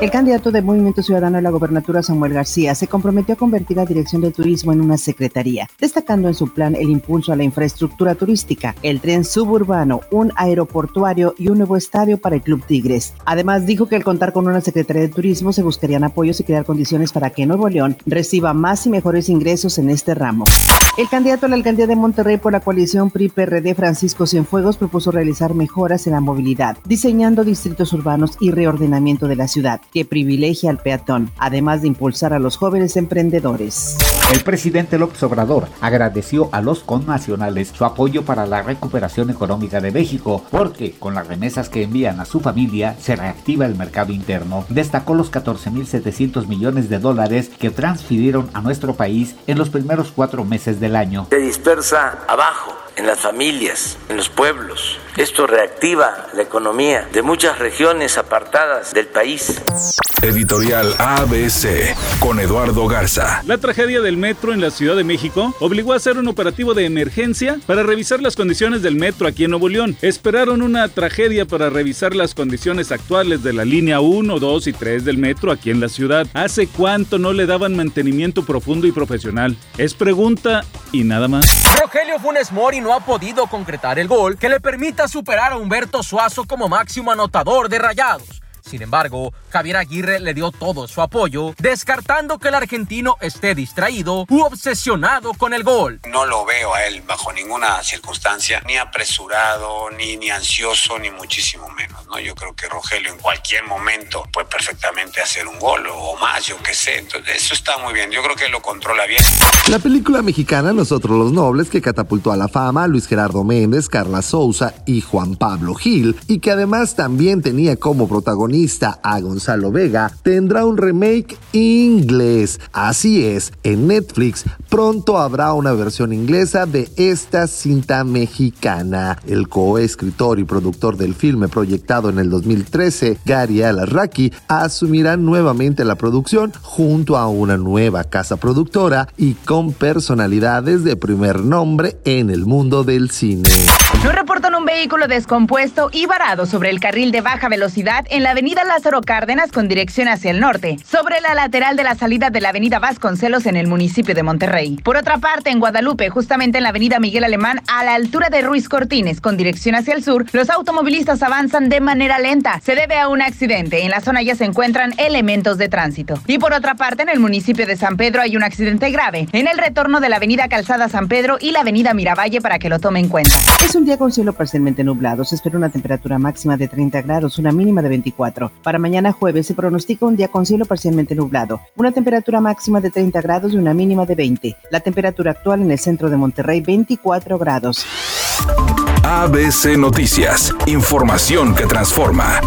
El candidato de Movimiento Ciudadano a la gobernatura, Samuel García, se comprometió a convertir la Dirección de Turismo en una secretaría, destacando en su plan el impulso a la infraestructura turística, el tren suburbano, un aeroportuario y un nuevo estadio para el Club Tigres. Además, dijo que al contar con una Secretaría de Turismo se buscarían apoyos y crear condiciones para que Nuevo León reciba más y mejores ingresos en este ramo. El candidato a la alcaldía de Monterrey por la coalición PRI-PRD, Francisco Cienfuegos, propuso realizar mejoras en la movilidad, diseñando distritos urbanos y reordenamiento de la ciudad, que privilegia al peatón, además de impulsar a los jóvenes emprendedores. El presidente López Obrador agradeció a los connacionales su apoyo para la recuperación económica de México, porque con las remesas que envían a su familia se reactiva el mercado interno. Destacó los 14.700 millones de dólares que transfirieron a nuestro país en los primeros cuatro meses del año. Se dispersa abajo en las familias, en los pueblos. Esto reactiva la economía de muchas regiones apartadas del país. Editorial ABC con Eduardo Garza. La tragedia del metro en la Ciudad de México obligó a hacer un operativo de emergencia para revisar las condiciones del metro aquí en Nuevo León. Esperaron una tragedia para revisar las condiciones actuales de la línea 1, 2 y 3 del metro aquí en la ciudad. ¿Hace cuánto no le daban mantenimiento profundo y profesional? Es pregunta y nada más. Rogelio Funes Mori no ha podido concretar el gol que le permita superar a Humberto Suazo como máximo anotador de rayados. Sin embargo, Javier Aguirre le dio todo su apoyo, descartando que el argentino esté distraído u obsesionado con el gol. No lo veo a él bajo ninguna circunstancia, ni apresurado, ni, ni ansioso, ni muchísimo menos. ¿no? Yo creo que Rogelio en cualquier momento puede perfectamente hacer un gol o más, yo qué sé. Entonces, eso está muy bien. Yo creo que lo controla bien. La película mexicana Nosotros los Nobles, que catapultó a la fama a Luis Gerardo Méndez, Carla Souza y Juan Pablo Gil, y que además también tenía como protagonista a Gonzalo Vega, tendrá un remake inglés. Así es, en Netflix pronto habrá una versión inglesa de esta cinta mexicana. El coescritor y productor del filme proyectado en el 2013, Gary Alarraqui, asumirá nuevamente la producción junto a una nueva casa productora y con personalidades de primer nombre en el mundo del cine. Nos reportan un vehículo descompuesto y varado sobre el carril de baja velocidad en la avenida Lázaro Cárdenas con dirección hacia el norte, sobre la lateral de la salida de la avenida Vasconcelos en el municipio de Monterrey. Por otra parte, en Guadalupe, justamente en la avenida Miguel Alemán, a la altura de Ruiz Cortines, con dirección hacia el sur, los automovilistas avanzan de manera lenta. Se debe a un accidente. En la zona ya se encuentran elementos de tránsito. Y por otra parte, en el municipio de San Pedro hay un accidente grave, en el retorno de la avenida Calzada San Pedro y la avenida Miravalle para que lo tome en cuenta. Es un día con cielo parcialmente nublado. Se espera una temperatura máxima de 30 grados, una mínima de 24. Para mañana jueves se pronostica un día con cielo parcialmente nublado, una temperatura máxima de 30 grados y una mínima de 20. La temperatura actual en el centro de Monterrey 24 grados. ABC Noticias, información que transforma.